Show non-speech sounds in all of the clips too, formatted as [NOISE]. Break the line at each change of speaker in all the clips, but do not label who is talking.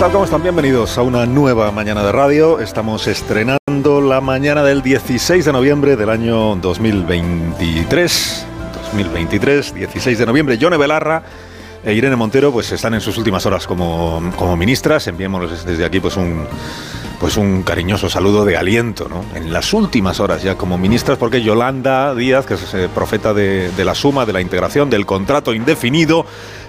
Tal? ¿Cómo están? Bienvenidos a una nueva mañana de radio. Estamos estrenando la mañana del 16 de noviembre del año 2023. 2023, 16 de noviembre. Yone Belarra e Irene Montero pues están en sus últimas horas como, como ministras. Enviémosles desde aquí pues un pues un cariñoso saludo de aliento, ¿no? En las últimas horas ya como ministras, porque Yolanda Díaz, que es eh, profeta de, la suma, de la integración, del contrato indefinido,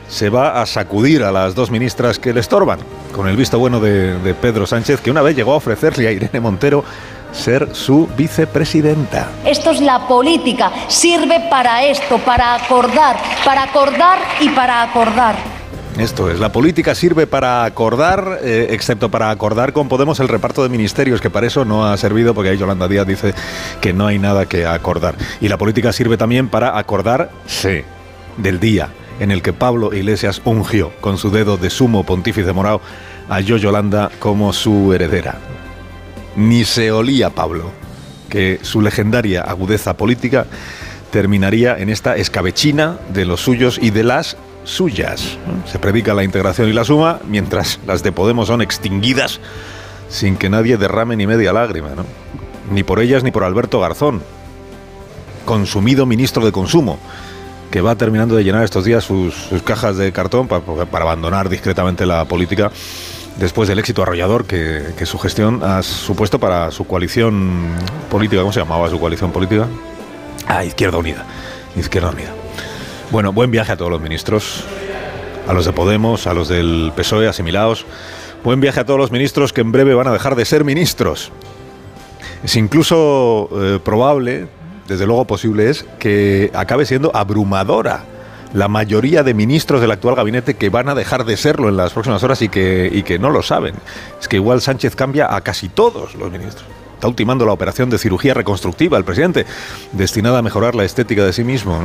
se va a sacudir a las dos ministras que le estorban, con el visto bueno de Pedro Sánchez, que una vez llegó a ofrecerle a Irene Montero ser su vicepresidenta.
Esto es la política, sirve para esto, para acordar, para acordar y para acordar.
Esto es, la política sirve para acordar, eh, excepto para acordar con Podemos el reparto de ministerios, que para eso no ha servido, porque ahí Yolanda Díaz dice que no hay nada que acordar. Y la política sirve también para acordarse del día en el que Pablo Iglesias ungió con su dedo de sumo pontífice morado a Yo Yolanda como su heredera. Ni se olía Pablo que su legendaria agudeza política terminaría en esta escabechina de los suyos y de las suyas. Se predica la integración y la suma, mientras las de Podemos son extinguidas sin que nadie derrame ni media lágrima. Ni por ellas ni por Alberto Garzón, consumido ministro de Consumo, que va terminando de llenar estos días sus, cajas de cartón para, abandonar discretamente la política después del éxito arrollador que, su gestión ha supuesto para su coalición política. ¿Cómo se llamaba su coalición política? Ah, Izquierda Unida. Izquierda Unida. Bueno, buen viaje a todos los ministros, a los de Podemos, a los del PSOE asimilados. Buen viaje a todos los ministros que en breve van a dejar de ser ministros. Es incluso eh, probable, desde luego posible es, que acabe siendo abrumadora la mayoría de ministros del actual gabinete que van a dejar de serlo en las próximas horas y que, y que no lo saben. Es que igual Sánchez cambia a casi todos los ministros. Está ultimando la operación de cirugía reconstructiva el presidente, destinada a mejorar la estética de sí mismo.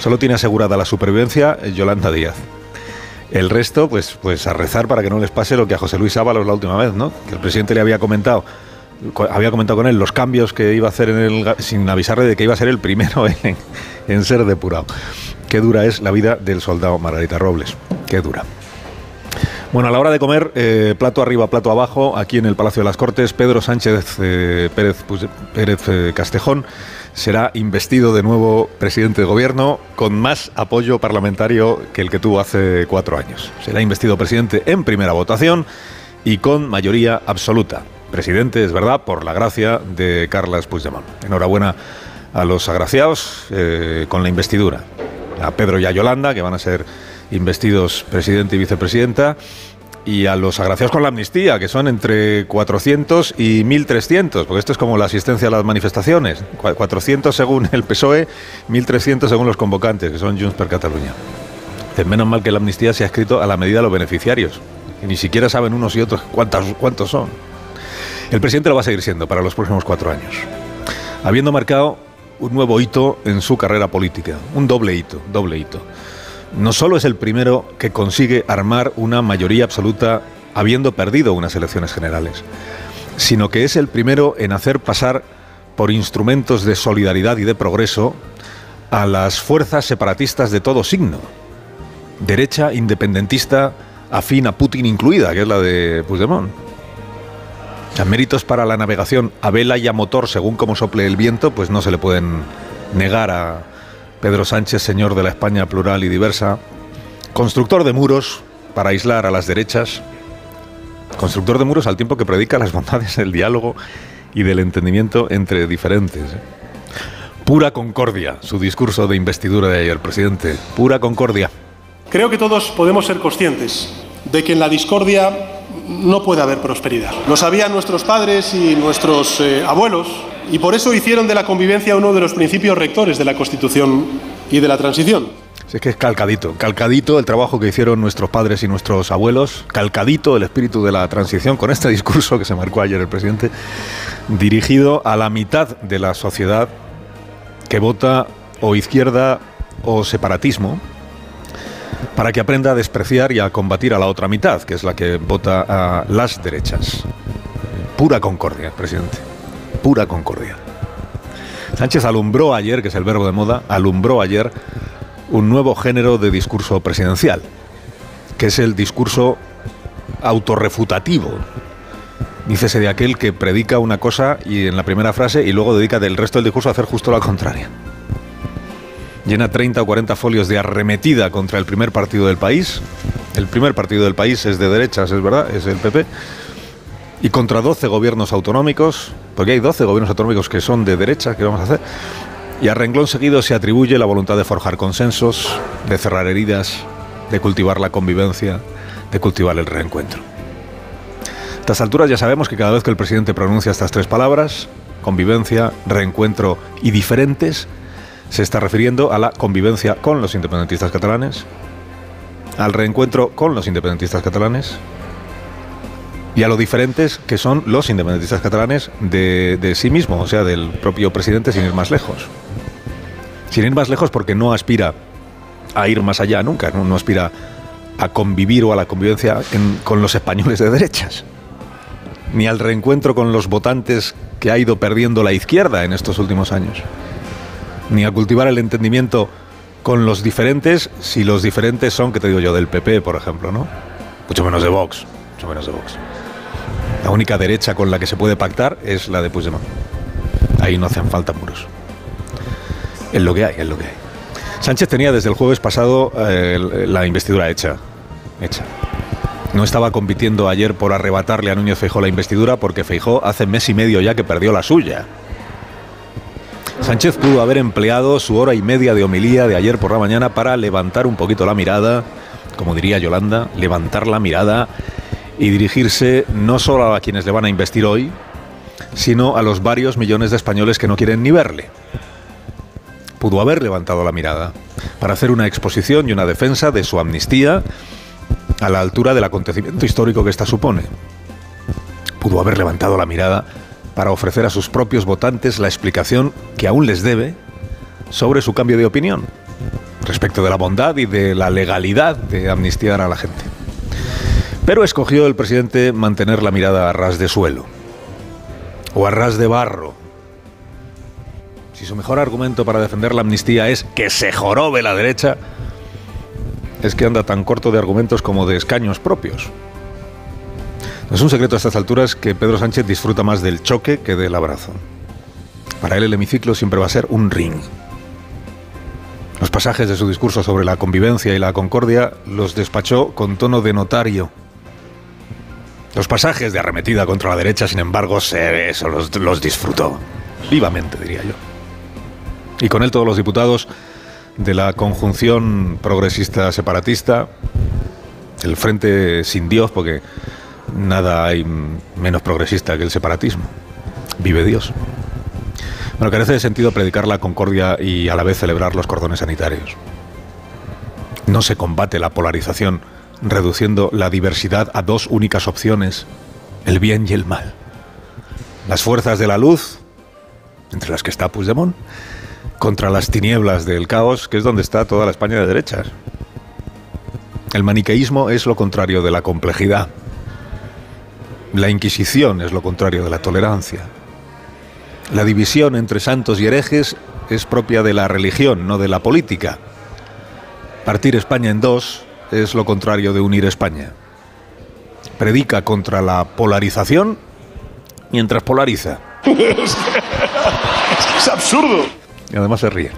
Solo tiene asegurada la supervivencia Yolanda Díaz. El resto, pues, pues a rezar para que no les pase lo que a José Luis Ábalos la última vez, ¿no? Que el presidente le había comentado había comentado con él los cambios que iba a hacer en el, sin avisarle de que iba a ser el primero [LAUGHS] en, en ser depurado. Qué dura es la vida del soldado Margarita Robles. Qué dura. Bueno, a la hora de comer, eh, plato arriba, plato abajo, aquí en el Palacio de las Cortes, Pedro Sánchez eh, Pérez, Pérez eh, Castejón será investido de nuevo presidente de gobierno con más apoyo parlamentario que el que tuvo hace cuatro años. Será investido presidente en primera votación y con mayoría absoluta presidente, es verdad, por la gracia de Carles Puigdemont. Enhorabuena a los agraciados con la investidura. A Pedro y a Yolanda, que van a ser investidos presidente y vicepresidenta, y a los agraciados con la amnistía, que son entre 400 y 1.300, porque esto es como la asistencia a las manifestaciones. 400 según el PSOE, 1.300 según los convocantes, que son Junts per Catalunya. Menos mal que la amnistía se ha escrito a la medida de los beneficiarios. Ni siquiera saben unos y otros cuántos, cuántos son. El presidente lo va a seguir siendo para los próximos cuatro años, habiendo marcado un nuevo hito en su carrera política, un doble hito, doble hito. No solo es el primero que consigue armar una mayoría absoluta habiendo perdido unas elecciones generales, sino que es el primero en hacer pasar por instrumentos de solidaridad y de progreso a las fuerzas separatistas de todo signo, derecha, independentista, afín a Putin incluida, que es la de Puigdemont. Sea, méritos para la navegación a vela y a motor, según como sople el viento, pues no se le pueden negar a Pedro Sánchez, señor de la España plural y diversa, constructor de muros para aislar a las derechas, constructor de muros al tiempo que predica las bondades del diálogo y del entendimiento entre diferentes. ¿eh? Pura concordia, su discurso de investidura de ayer, presidente. Pura concordia.
Creo que todos podemos ser conscientes de que en la discordia no puede haber prosperidad. Lo sabían nuestros padres y nuestros eh, abuelos y por eso hicieron de la convivencia uno de los principios rectores de la Constitución y de la transición.
Es que es calcadito, calcadito el trabajo que hicieron nuestros padres y nuestros abuelos, calcadito el espíritu de la transición con este [LAUGHS] discurso que se marcó ayer el presidente, dirigido a la mitad de la sociedad que vota o izquierda o separatismo, para que aprenda a despreciar y a combatir a la otra mitad, que es la que vota a las derechas. Pura concordia, presidente, pura concordia. Sánchez alumbró ayer, que es el verbo de moda, alumbró ayer un nuevo género de discurso presidencial, que es el discurso autorrefutativo. Dícese de aquel que predica una cosa y en la primera frase y luego dedica del resto del discurso a hacer justo la contraria. Llena 30 o 40 folios de arremetida contra el primer partido del país. El primer partido del país es de derechas, es verdad, es el PP. Y contra 12 gobiernos autonómicos, porque hay 12 gobiernos autonómicos que son de derecha, ¿qué vamos a hacer? Y a renglón seguido se atribuye la voluntad de forjar consensos, de cerrar heridas, de cultivar la convivencia, de cultivar el reencuentro. A estas alturas ya sabemos que cada vez que el presidente pronuncia estas tres palabras, convivencia, reencuentro y diferentes, se está refiriendo a la convivencia con los independentistas catalanes, al reencuentro con los independentistas catalanes y a lo diferentes que son los independentistas catalanes de, sí mismo, o sea, del propio presidente sin ir más lejos. Sin ir más lejos porque no aspira a ir más allá nunca, no, aspira a convivir o a la convivencia con los españoles de derechas, ni al reencuentro con los votantes que ha ido perdiendo la izquierda en estos últimos años, ni a cultivar el entendimiento con los diferentes, si los diferentes son, que te digo yo, del PP, por ejemplo, ¿no? Mucho menos de Vox, mucho menos de Vox. La única derecha con la que se puede pactar es la de Puigdemont. Ahí no hacen falta muros. Es lo que hay, es lo que hay. Sánchez tenía desde el jueves pasado eh, la investidura hecha. Hecha. No estaba compitiendo ayer por arrebatarle a Núñez Feijó la investidura porque Feijó hace mes y medio ya que perdió la suya. Sánchez pudo haber empleado su hora y media de homilía de ayer por la mañana para levantar un poquito la mirada, como diría Yolanda, levantar la mirada y dirigirse no solo a quienes le van a investir hoy, sino a los varios millones de españoles que no quieren ni verle pudo haber levantado la mirada para hacer una exposición y una defensa de su amnistía a la altura del acontecimiento histórico que ésta supone. Pudo haber levantado la mirada para ofrecer a sus propios votantes la explicación que aún les debe sobre su cambio de opinión respecto de la bondad y de la legalidad de amnistiar a la gente. Pero escogió el presidente mantener la mirada a ras de suelo o a ras de barro si su mejor argumento para defender la amnistía es que se jorobe la derecha, es que anda tan corto de argumentos como de escaños propios. Es un secreto a estas alturas que Pedro Sánchez disfruta más del choque que del abrazo. Para él el hemiciclo siempre va a ser un ring. Los pasajes de su discurso sobre la convivencia y la concordia los despachó con tono de notario. Los pasajes de arremetida contra la derecha, sin embargo, se, eso los disfrutó. Vivamente, diría yo y con él todos los diputados de la conjunción progresista separatista, el Frente Sin Dios, porque nada hay menos progresista que el separatismo. Vive Dios. Bueno, carece de sentido predicar la concordia y a la vez celebrar los cordones sanitarios. No se combate la polarización reduciendo la diversidad a dos únicas opciones, el bien y el mal. Las fuerzas de la luz, entre las que está Puigdemont, contra las tinieblas del caos, que es donde está toda la España de derechas. El maniqueísmo es lo contrario de la complejidad. La Inquisición es lo contrario de la tolerancia. La división entre santos y herejes es propia de la religión, no de la política. Partir España en dos es lo contrario de unir España. Predica contra la polarización mientras polariza. [LAUGHS]
es absurdo.
Y además se ríe.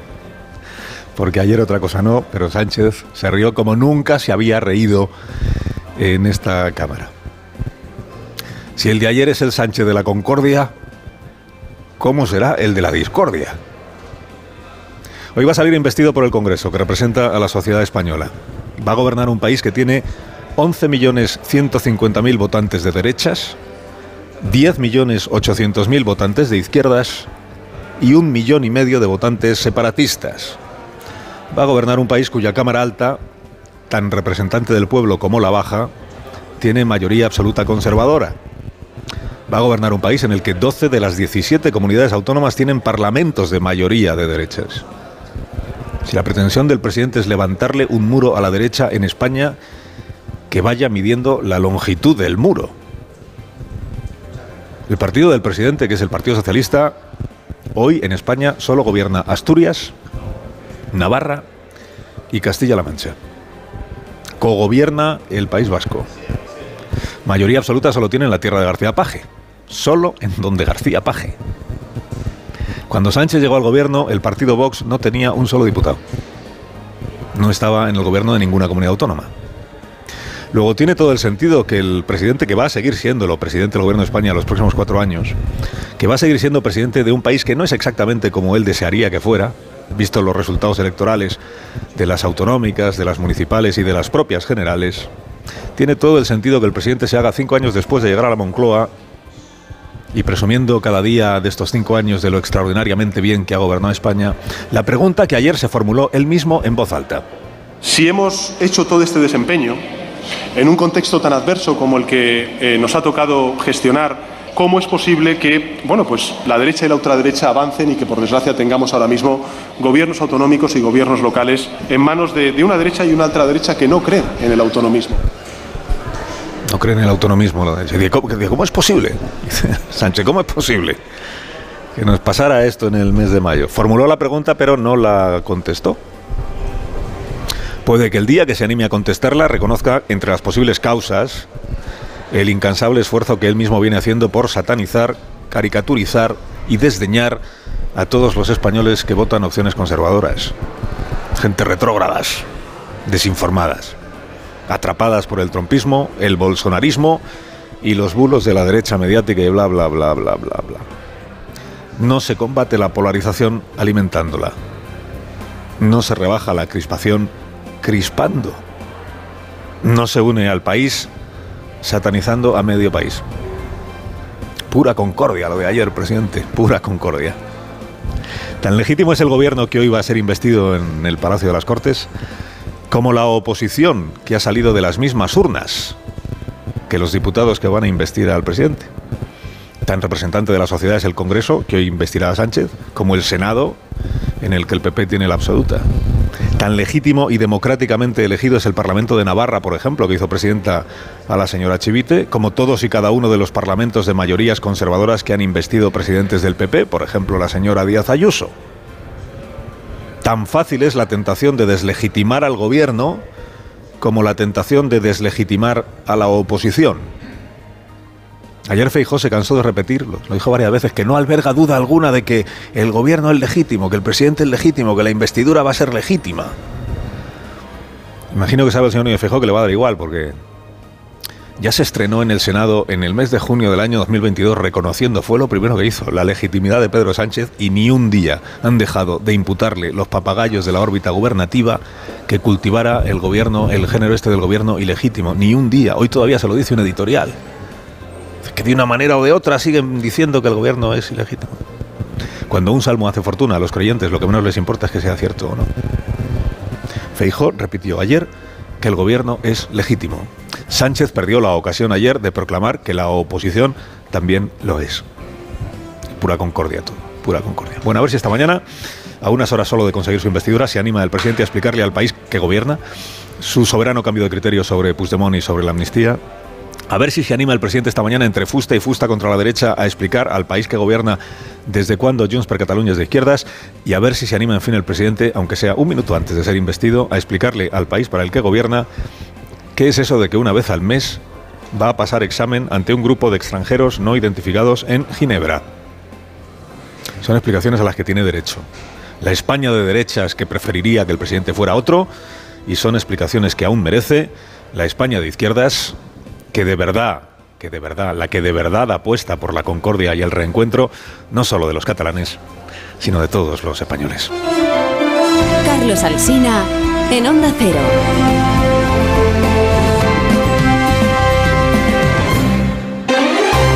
Porque ayer otra cosa no, pero Sánchez se rió como nunca se había reído en esta Cámara. Si el de ayer es el Sánchez de la Concordia, ¿cómo será el de la discordia? Hoy va a salir investido por el Congreso, que representa a la sociedad española. Va a gobernar un país que tiene 11.150.000 votantes de derechas, 10.800.000 votantes de izquierdas y un millón y medio de votantes separatistas. Va a gobernar un país cuya Cámara Alta, tan representante del pueblo como la baja, tiene mayoría absoluta conservadora. Va a gobernar un país en el que 12 de las 17 comunidades autónomas tienen parlamentos de mayoría de derechas. Si la pretensión del presidente es levantarle un muro a la derecha en España, que vaya midiendo la longitud del muro. El partido del presidente, que es el Partido Socialista, hoy en España solo gobierna Asturias, Navarra y Castilla-La Mancha. Cogobierna el País Vasco. Mayoría absoluta solo tiene en la tierra de García Paje. Solo en donde García Paje. Cuando Sánchez llegó al gobierno, el partido Vox no tenía un solo diputado. No estaba en el gobierno de ninguna comunidad autónoma. Luego tiene todo el sentido que el presidente que va a seguir siendo presidente del gobierno de España los próximos cuatro años, que va a seguir siendo presidente de un país que no es exactamente como él desearía que fuera, visto los resultados electorales de las autonómicas, de las municipales y de las propias generales, tiene todo el sentido que el presidente se haga cinco años después de llegar a la Moncloa y presumiendo cada día de estos cinco años de lo extraordinariamente bien que ha gobernado España, la pregunta que ayer se formuló él mismo en voz alta.
Si hemos hecho todo este desempeño en un contexto tan adverso como el que eh, nos ha tocado gestionar, ¿cómo es posible que bueno, pues la derecha y la ultraderecha avancen y que, por desgracia, tengamos ahora mismo gobiernos autonómicos y gobiernos locales en manos de, de una derecha y una ultraderecha que no creen en el autonomismo?
No creen en el autonomismo. ¿Cómo, ¿Cómo es posible? [LAUGHS] Sánchez, ¿cómo es posible que nos pasara esto en el mes de mayo? Formuló la pregunta, pero no la contestó. Puede que el día que se anime a contestarla reconozca entre las posibles causas el incansable esfuerzo que él mismo viene haciendo por satanizar, caricaturizar y desdeñar a todos los españoles que votan opciones conservadoras. Gente retrógradas, desinformadas atrapadas por el trompismo, el bolsonarismo y los bulos de la derecha mediática y bla, bla, bla, bla, bla, bla. No se combate la polarización alimentándola. No se rebaja la crispación crispando. No se une al país satanizando a medio país. Pura concordia lo de ayer, presidente, pura concordia. Tan legítimo es el gobierno que hoy va a ser investido en el Palacio de las Cortes como la oposición que ha salido de las mismas urnas que los diputados que van a investir al presidente. Tan representante de la sociedad es el Congreso, que hoy investirá a Sánchez, como el Senado, en el que el PP tiene la absoluta. Tan legítimo y democráticamente elegido es el Parlamento de Navarra, por ejemplo, que hizo presidenta a la señora Chivite, como todos y cada uno de los parlamentos de mayorías conservadoras que han investido presidentes del PP, por ejemplo, la señora Díaz Ayuso. Tan fácil es la tentación de deslegitimar al gobierno como la tentación de deslegitimar a la oposición. Ayer Feijó se cansó de repetirlo, lo dijo varias veces, que no alberga duda alguna de que el gobierno es legítimo, que el presidente es legítimo, que la investidura va a ser legítima. Imagino que sabe el señor Núñez Feijó que le va a dar igual, porque ya se estrenó en el Senado en el mes de junio del año 2022 reconociendo, fue lo primero que hizo, la legitimidad de Pedro Sánchez y ni un día han dejado de imputarle los papagayos de la órbita gubernativa que cultivara el gobierno, el género este del gobierno ilegítimo. Ni un día. Hoy todavía se lo dice un editorial. Que de una manera o de otra siguen diciendo que el gobierno es ilegítimo. Cuando un salmo hace fortuna a los creyentes, lo que menos les importa es que sea cierto o no. Feijó repitió ayer que el gobierno es legítimo. Sánchez perdió la ocasión ayer de proclamar que la oposición también lo es. Pura concordia todo, pura concordia. Bueno, a ver si esta mañana, a unas horas solo de conseguir su investidura, se anima el presidente a explicarle al país que gobierna su soberano cambio de criterio sobre Puigdemont y sobre la amnistía. A ver si se anima el presidente esta mañana entre fusta y fusta contra la derecha a explicar al país que gobierna desde cuándo Junts per Cataluña es de izquierdas y a ver si se anima en fin el presidente, aunque sea un minuto antes de ser investido, a explicarle al país para el que gobierna ¿Qué es eso de que una vez al mes va a pasar examen ante un grupo de extranjeros no identificados en Ginebra? Son explicaciones a las que tiene derecho. La España de derechas que preferiría que el presidente fuera otro y son explicaciones que aún merece la España de izquierdas que de verdad, que de verdad, la que de verdad apuesta por la concordia y el reencuentro no solo de los catalanes, sino de todos los españoles.
Carlos Alsina en Onda Cero.